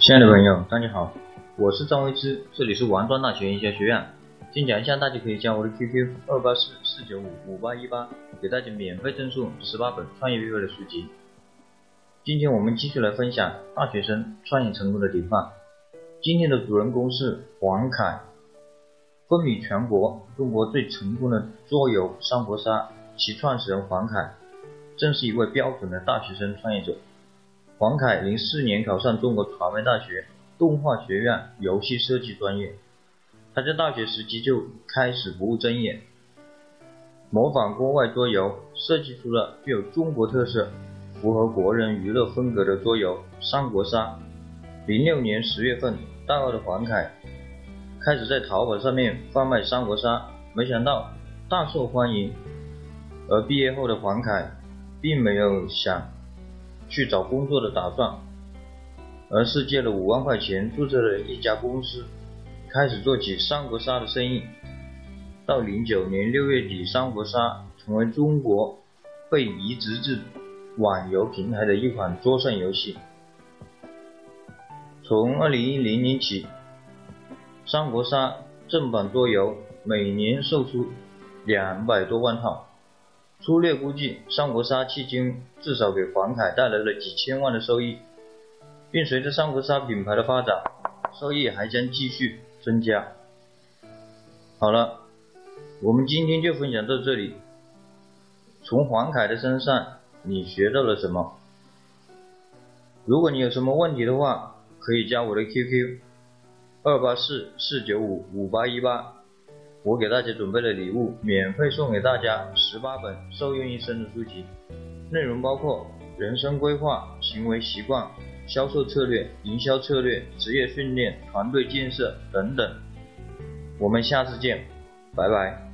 亲爱的朋友，大家好，我是张维之，这里是王庄大学营销学院。先讲一下，大家可以加我的 QQ 二八四四九五五八一八，给大家免费赠送十八本创业必备的书籍。今天我们继续来分享大学生创业成功的典范。今天的主人公是黄凯，风靡全国，中国最成功的桌游三国杀，其创始人黄凯，正是一位标准的大学生创业者。黄凯零四年考上中国传媒大学动画学院游戏设计专业，他在大学时期就开始不务正业，模仿国外桌游，设计出了具有中国特色、符合国人娱乐风格的桌游三国杀。零六年十月份，大二的黄凯开始在淘宝上面贩卖三国杀，没想到大受欢迎。而毕业后的黄凯并没有想去找工作的打算，而是借了五万块钱注册了一家公司，开始做起三国杀的生意。到零九年六月底，三国杀成为中国被移植至网游平台的一款桌上游戏。从二零一零年起，三国杀正版桌游每年售出两百多万套。粗略估计，三国杀迄今至少给黄凯带来了几千万的收益，并随着三国杀品牌的发展，收益还将继续增加。好了，我们今天就分享到这里。从黄凯的身上，你学到了什么？如果你有什么问题的话，可以加我的 QQ 二八四四九五五八一八，我给大家准备了礼物，免费送给大家十八本受用一生的书籍，内容包括人生规划、行为习惯、销售策略、营销策略、职业训练、团队建设等等。我们下次见，拜拜。